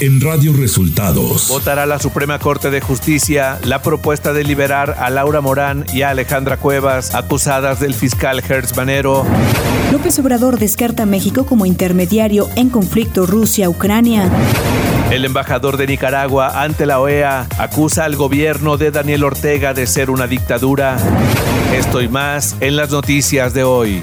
en Radio Resultados. Votará la Suprema Corte de Justicia la propuesta de liberar a Laura Morán y a Alejandra Cuevas, acusadas del fiscal Hertz Manero. López Obrador descarta a México como intermediario en conflicto Rusia-Ucrania. El embajador de Nicaragua ante la OEA acusa al gobierno de Daniel Ortega de ser una dictadura. Esto y más en las noticias de hoy.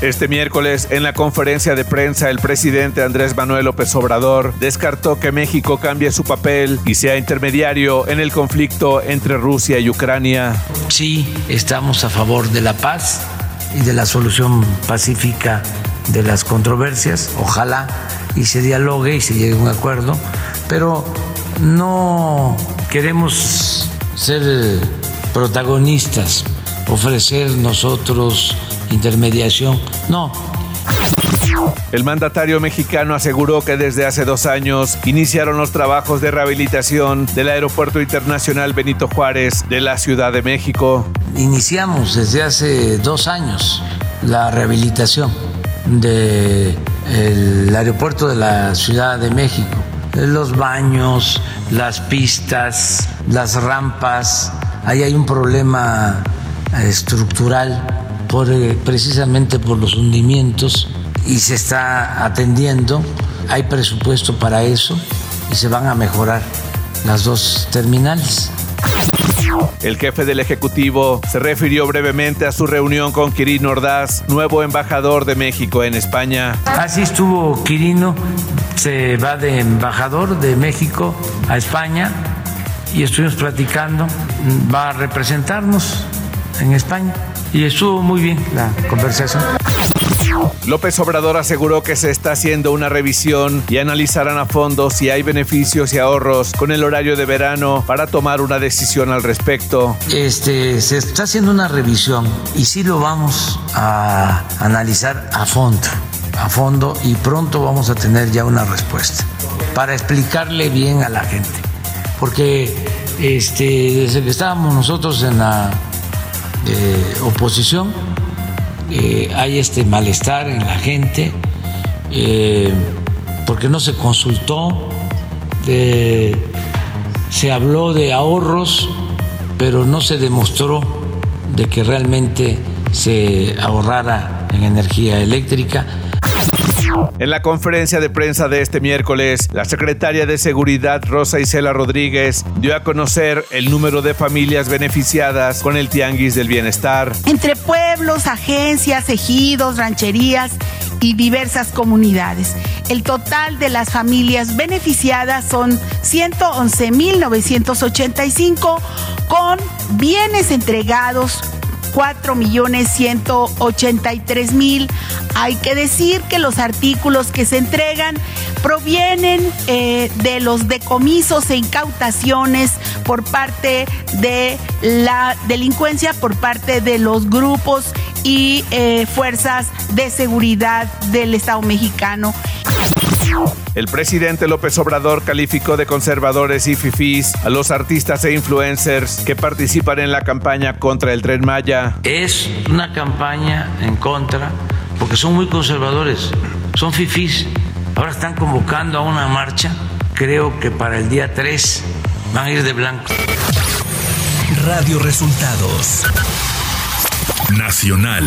Este miércoles, en la conferencia de prensa, el presidente Andrés Manuel López Obrador descartó que México cambie su papel y sea intermediario en el conflicto entre Rusia y Ucrania. Sí, estamos a favor de la paz y de la solución pacífica de las controversias. Ojalá y se dialogue y se llegue a un acuerdo, pero no queremos ser protagonistas, ofrecer nosotros intermediación. No. El mandatario mexicano aseguró que desde hace dos años iniciaron los trabajos de rehabilitación del Aeropuerto Internacional Benito Juárez de la Ciudad de México. Iniciamos desde hace dos años la rehabilitación del aeropuerto de la Ciudad de México. Los baños, las pistas, las rampas. Ahí hay un problema estructural por, eh, precisamente por los hundimientos y se está atendiendo. Hay presupuesto para eso y se van a mejorar las dos terminales. El jefe del Ejecutivo se refirió brevemente a su reunión con Quirino Ordaz, nuevo embajador de México en España. Así estuvo Quirino, se va de embajador de México a España y estuvimos platicando, va a representarnos en España y estuvo muy bien la conversación. López Obrador aseguró que se está haciendo una revisión y analizarán a fondo si hay beneficios y ahorros con el horario de verano para tomar una decisión al respecto. Este, se está haciendo una revisión y sí lo vamos a analizar a fondo, a fondo y pronto vamos a tener ya una respuesta para explicarle bien a la gente. Porque este, desde que estábamos nosotros en la oposición, eh, hay este malestar en la gente, eh, porque no se consultó, se habló de ahorros, pero no se demostró de que realmente se ahorrara en energía eléctrica en la conferencia de prensa de este miércoles, la secretaria de Seguridad Rosa Isela Rodríguez dio a conocer el número de familias beneficiadas con el Tianguis del Bienestar. Entre pueblos, agencias, ejidos, rancherías y diversas comunidades. El total de las familias beneficiadas son 111.985 con bienes entregados 4 millones 183 mil. Hay que decir que los artículos que se entregan provienen eh, de los decomisos e incautaciones por parte de la delincuencia, por parte de los grupos y eh, fuerzas de seguridad del Estado mexicano. El presidente López Obrador calificó de conservadores y fifís a los artistas e influencers que participan en la campaña contra el tren Maya. Es una campaña en contra porque son muy conservadores, son fifís. Ahora están convocando a una marcha, creo que para el día 3 van a ir de blanco. Radio Resultados Nacional.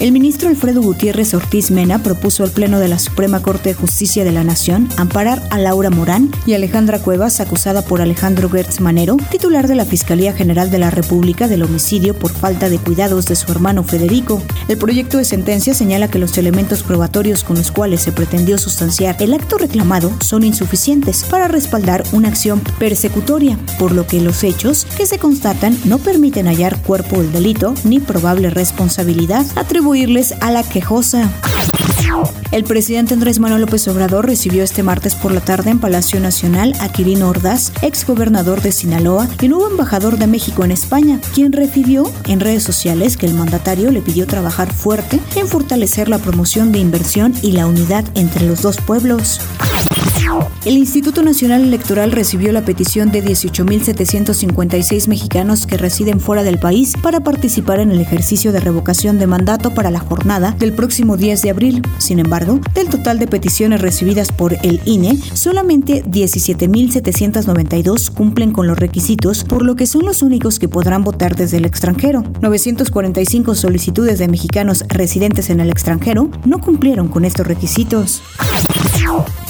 El ministro Alfredo Gutiérrez Ortiz Mena propuso al Pleno de la Suprema Corte de Justicia de la Nación amparar a Laura Morán y Alejandra Cuevas, acusada por Alejandro Gertz Manero, titular de la Fiscalía General de la República del homicidio por falta de cuidados de su hermano Federico. El proyecto de sentencia señala que los elementos probatorios con los cuales se pretendió sustanciar el acto reclamado son insuficientes para respaldar una acción persecutoria, por lo que los hechos que se constatan no permiten hallar cuerpo del delito ni probable responsabilidad atribuida a la quejosa. El presidente Andrés Manuel López Obrador recibió este martes por la tarde en Palacio Nacional a Quirino Ordaz, ex gobernador de Sinaloa y nuevo embajador de México en España, quien refirió en redes sociales que el mandatario le pidió trabajar fuerte en fortalecer la promoción de inversión y la unidad entre los dos pueblos. El Instituto Nacional Electoral recibió la petición de 18.756 mexicanos que residen fuera del país para participar en el ejercicio de revocación de mandato para la jornada del próximo 10 de abril. Sin embargo, del total de peticiones recibidas por el INE, solamente 17.792 cumplen con los requisitos, por lo que son los únicos que podrán votar desde el extranjero. 945 solicitudes de mexicanos residentes en el extranjero no cumplieron con estos requisitos.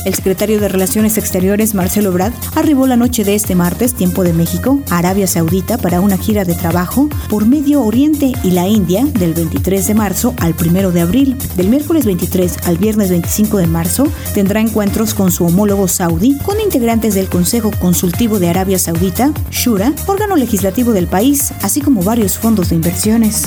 El secretario de Relaciones Exteriores, Marcelo Brad, arribó la noche de este martes, tiempo de México, a Arabia Saudita para una gira de trabajo por Medio Oriente y la India del 23 de marzo al 1 de abril. Del miércoles 23 al viernes 25 de marzo tendrá encuentros con su homólogo saudí, con integrantes del Consejo Consultivo de Arabia Saudita, Shura, órgano legislativo del país, así como varios fondos de inversiones.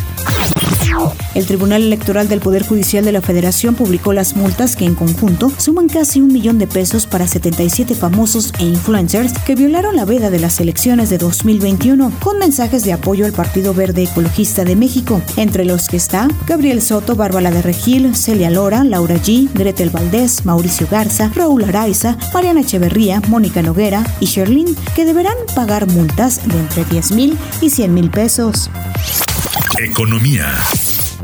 El Tribunal Electoral del Poder Judicial de la Federación publicó las multas que en conjunto suman casi un millón de pesos para 77 famosos e influencers que violaron la veda de las elecciones de 2021 con mensajes de apoyo al Partido Verde Ecologista de México, entre los que está Gabriel Soto, Bárbara de Regil, Celia Lora, Laura G, Gretel Valdés, Mauricio Garza, Raúl Araiza, Mariana Echeverría, Mónica Noguera y Sherlyn, que deberán pagar multas de entre 10 mil y 100 mil pesos. Economía.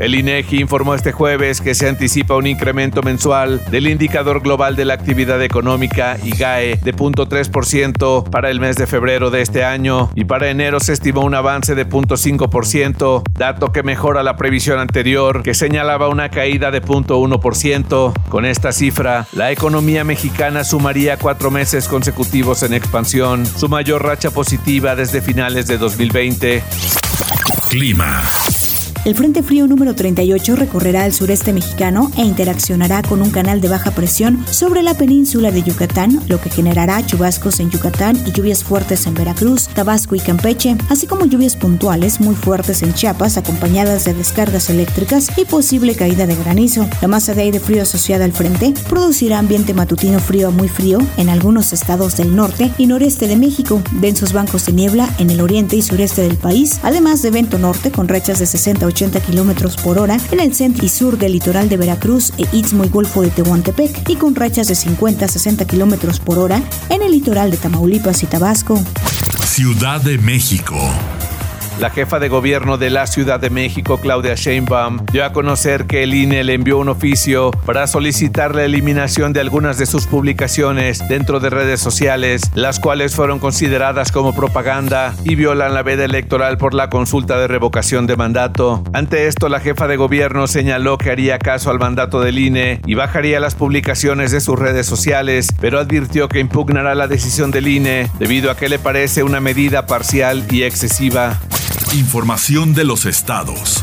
El INEGI informó este jueves que se anticipa un incremento mensual del indicador global de la actividad económica IGAE de 0.3% para el mes de febrero de este año y para enero se estimó un avance de 0.5%, dato que mejora la previsión anterior que señalaba una caída de 0.1%. Con esta cifra, la economía mexicana sumaría cuatro meses consecutivos en expansión, su mayor racha positiva desde finales de 2020. Clima. El Frente Frío número 38 recorrerá el sureste mexicano e interaccionará con un canal de baja presión sobre la península de Yucatán, lo que generará chubascos en Yucatán y lluvias fuertes en Veracruz, Tabasco y Campeche, así como lluvias puntuales muy fuertes en Chiapas acompañadas de descargas eléctricas y posible caída de granizo. La masa de aire frío asociada al frente producirá ambiente matutino frío a muy frío en algunos estados del norte y noreste de México, densos bancos de niebla en el oriente y sureste del país, además de viento norte con rachas de 60 80 kilómetros por hora en el centro y sur del litoral de Veracruz e Istmo y Golfo de Tehuantepec y con rachas de 50 a 60 kilómetros por hora en el litoral de Tamaulipas y Tabasco. Ciudad de México. La jefa de gobierno de la Ciudad de México, Claudia Sheinbaum, dio a conocer que el INE le envió un oficio para solicitar la eliminación de algunas de sus publicaciones dentro de redes sociales, las cuales fueron consideradas como propaganda y violan la veda electoral por la consulta de revocación de mandato. Ante esto, la jefa de gobierno señaló que haría caso al mandato del INE y bajaría las publicaciones de sus redes sociales, pero advirtió que impugnará la decisión del INE debido a que le parece una medida parcial y excesiva. Información de los estados.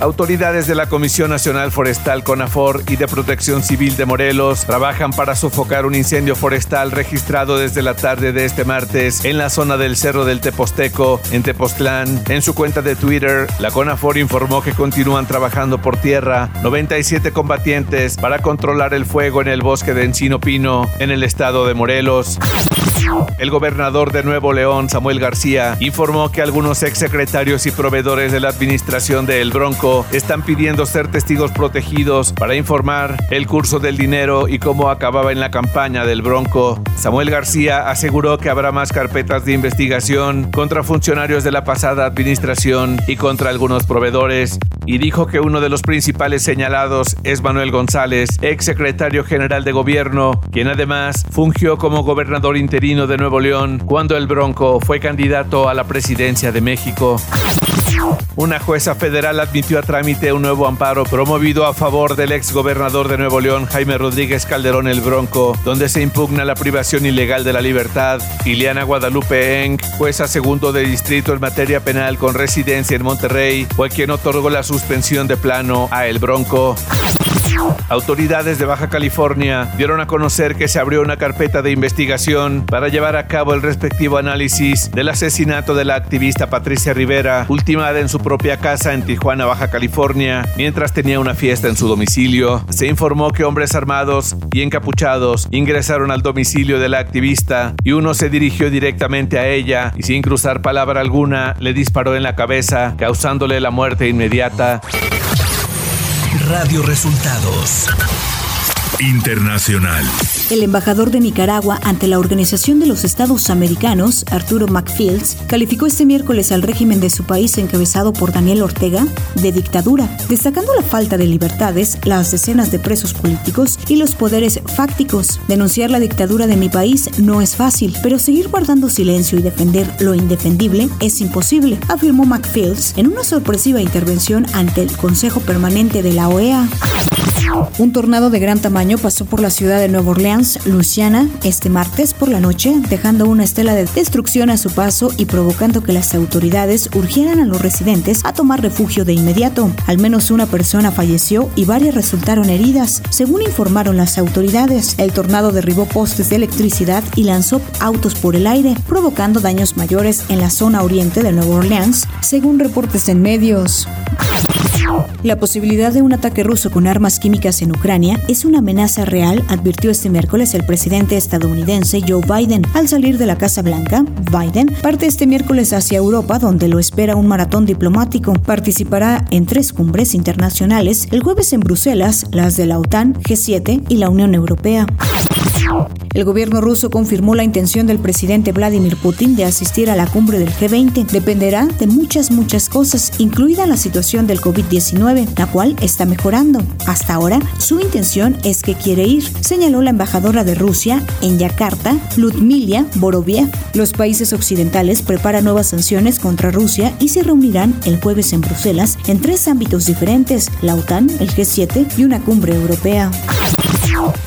Autoridades de la Comisión Nacional Forestal CONAFOR y de Protección Civil de Morelos trabajan para sofocar un incendio forestal registrado desde la tarde de este martes en la zona del Cerro del Teposteco, en Tepoztlán. En su cuenta de Twitter, la CONAFOR informó que continúan trabajando por tierra 97 combatientes para controlar el fuego en el bosque de Encino Pino, en el estado de Morelos. El gobernador de Nuevo León, Samuel García, informó que algunos exsecretarios y proveedores de la administración de El Bronco están pidiendo ser testigos protegidos para informar el curso del dinero y cómo acababa en la campaña del Bronco. Samuel García aseguró que habrá más carpetas de investigación contra funcionarios de la pasada administración y contra algunos proveedores y dijo que uno de los principales señalados es Manuel González, exsecretario general de gobierno, quien además fungió como gobernador interino de Nuevo León cuando el Bronco fue candidato a la presidencia de México. Una jueza federal admitió a trámite un nuevo amparo promovido a favor del ex gobernador de Nuevo León, Jaime Rodríguez Calderón el Bronco, donde se impugna la privación ilegal de la libertad. Ileana Guadalupe Eng, jueza segundo de distrito en materia penal con residencia en Monterrey, fue quien otorgó la suspensión de plano a El Bronco. Autoridades de Baja California dieron a conocer que se abrió una carpeta de investigación para llevar a cabo el respectivo análisis del asesinato de la activista Patricia Rivera, ultimada en su propia casa en Tijuana, Baja California, mientras tenía una fiesta en su domicilio. Se informó que hombres armados y encapuchados ingresaron al domicilio de la activista y uno se dirigió directamente a ella y sin cruzar palabra alguna le disparó en la cabeza, causándole la muerte inmediata. Radio Resultados Internacional. El embajador de Nicaragua ante la Organización de los Estados Americanos, Arturo McFields, calificó este miércoles al régimen de su país encabezado por Daniel Ortega de dictadura, destacando la falta de libertades, las decenas de presos políticos y los poderes fácticos. Denunciar la dictadura de mi país no es fácil, pero seguir guardando silencio y defender lo indefendible es imposible, afirmó McFields en una sorpresiva intervención ante el Consejo Permanente de la OEA. Un tornado de gran tamaño pasó por la ciudad de Nueva Orleans, Luisiana, este martes por la noche, dejando una estela de destrucción a su paso y provocando que las autoridades urgieran a los residentes a tomar refugio de inmediato. Al menos una persona falleció y varias resultaron heridas, según informaron las autoridades. El tornado derribó postes de electricidad y lanzó autos por el aire, provocando daños mayores en la zona oriente de Nueva Orleans, según reportes en medios. La posibilidad de un ataque ruso con armas químicas en Ucrania es una amenaza real, advirtió este miércoles el presidente estadounidense Joe Biden. Al salir de la Casa Blanca, Biden parte este miércoles hacia Europa, donde lo espera un maratón diplomático. Participará en tres cumbres internacionales, el jueves en Bruselas, las de la OTAN, G7 y la Unión Europea. El gobierno ruso confirmó la intención del presidente Vladimir Putin de asistir a la cumbre del G20. Dependerá de muchas, muchas cosas, incluida la situación del COVID-19, la cual está mejorando. Hasta ahora, su intención es que quiere ir, señaló la embajadora de Rusia en Yakarta, Ludmila Boroviev. Los países occidentales preparan nuevas sanciones contra Rusia y se reunirán el jueves en Bruselas en tres ámbitos diferentes, la OTAN, el G7 y una cumbre europea.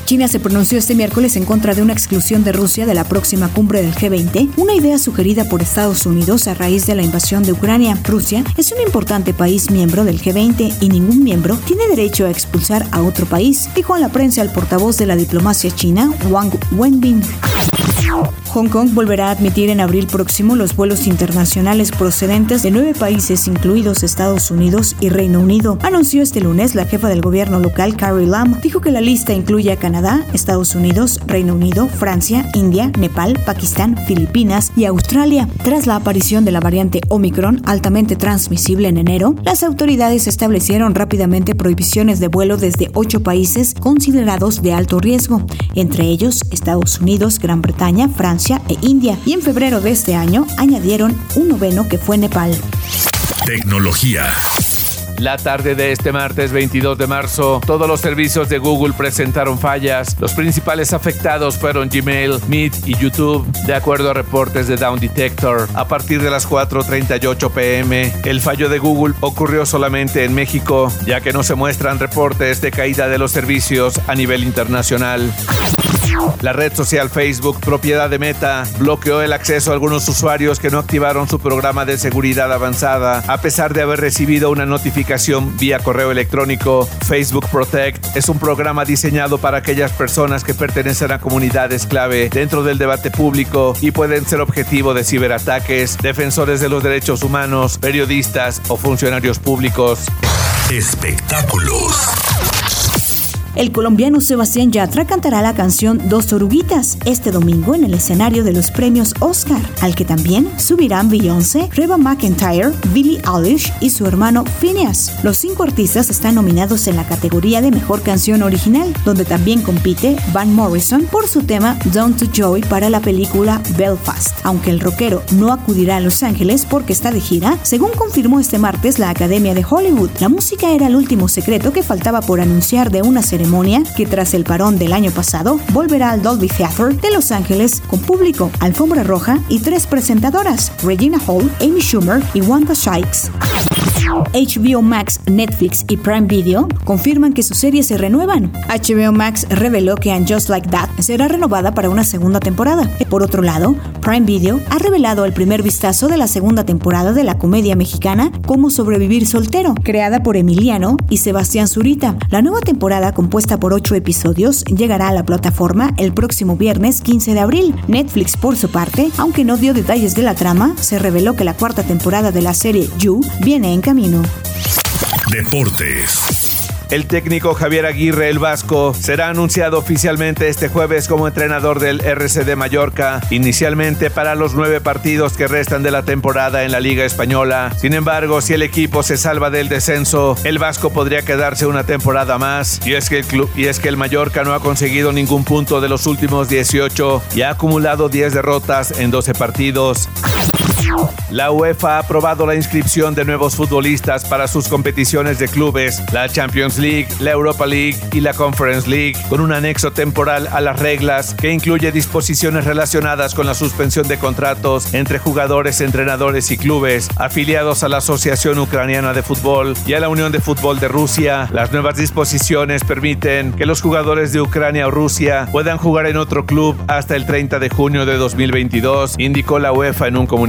China se pronunció este miércoles en contra de una exclusión de Rusia de la próxima cumbre del G20, una idea sugerida por Estados Unidos a raíz de la invasión de Ucrania. Rusia es un importante país miembro del G20 y ningún miembro tiene derecho a expulsar a otro país, dijo a la prensa el portavoz de la diplomacia china, Wang Wenbin. Hong Kong volverá a admitir en abril próximo los vuelos internacionales procedentes de nueve países, incluidos Estados Unidos y Reino Unido. Anunció este lunes la jefa del gobierno local, Carrie Lam. Dijo que la lista incluye a Canadá, Estados Unidos, Reino Unido, Francia, India, Nepal, Pakistán, Filipinas y Australia. Tras la aparición de la variante Omicron, altamente transmisible en enero, las autoridades establecieron rápidamente prohibiciones de vuelo desde ocho países considerados de alto riesgo, entre ellos Estados Unidos, Gran Bretaña, Francia, e India, y en febrero de este año añadieron un noveno que fue Nepal. Tecnología. La tarde de este martes 22 de marzo, todos los servicios de Google presentaron fallas. Los principales afectados fueron Gmail, Meet y YouTube, de acuerdo a reportes de Down Detector. A partir de las 4:38 pm, el fallo de Google ocurrió solamente en México, ya que no se muestran reportes de caída de los servicios a nivel internacional. La red social Facebook, propiedad de Meta, bloqueó el acceso a algunos usuarios que no activaron su programa de seguridad avanzada, a pesar de haber recibido una notificación vía correo electrónico. Facebook Protect es un programa diseñado para aquellas personas que pertenecen a comunidades clave dentro del debate público y pueden ser objetivo de ciberataques, defensores de los derechos humanos, periodistas o funcionarios públicos. Espectáculos. El colombiano Sebastián Yatra cantará la canción Dos Oruguitas este domingo en el escenario de los premios Oscar, al que también subirán Beyoncé, Reba McIntyre, Billie Eilish y su hermano Phineas. Los cinco artistas están nominados en la categoría de Mejor Canción Original, donde también compite Van Morrison por su tema Down to Joy para la película Belfast. Aunque el rockero no acudirá a Los Ángeles porque está de gira, según confirmó este martes la Academia de Hollywood, la música era el último secreto que faltaba por anunciar de una ceremonia que tras el parón del año pasado volverá al Dolby Theatre de Los Ángeles con público, alfombra roja y tres presentadoras, Regina Hall, Amy Schumer y Wanda Sykes. HBO Max, Netflix y Prime Video confirman que sus series se renuevan. HBO Max reveló que And Just Like That será renovada para una segunda temporada. Por otro lado, Prime Video ha revelado el primer vistazo de la segunda temporada de la comedia mexicana Cómo sobrevivir soltero, creada por Emiliano y Sebastián Zurita. La nueva temporada, compuesta por ocho episodios, llegará a la plataforma el próximo viernes 15 de abril. Netflix, por su parte, aunque no dio detalles de la trama, se reveló que la cuarta temporada de la serie You viene en camino. Deportes. El técnico Javier Aguirre el Vasco será anunciado oficialmente este jueves como entrenador del RCD Mallorca, inicialmente para los nueve partidos que restan de la temporada en la Liga Española. Sin embargo, si el equipo se salva del descenso, el Vasco podría quedarse una temporada más. Y es que el club y es que el Mallorca no ha conseguido ningún punto de los últimos 18 y ha acumulado 10 derrotas en 12 partidos. La UEFA ha aprobado la inscripción de nuevos futbolistas para sus competiciones de clubes, la Champions League, la Europa League y la Conference League, con un anexo temporal a las reglas que incluye disposiciones relacionadas con la suspensión de contratos entre jugadores, entrenadores y clubes afiliados a la Asociación Ucraniana de Fútbol y a la Unión de Fútbol de Rusia. Las nuevas disposiciones permiten que los jugadores de Ucrania o Rusia puedan jugar en otro club hasta el 30 de junio de 2022, indicó la UEFA en un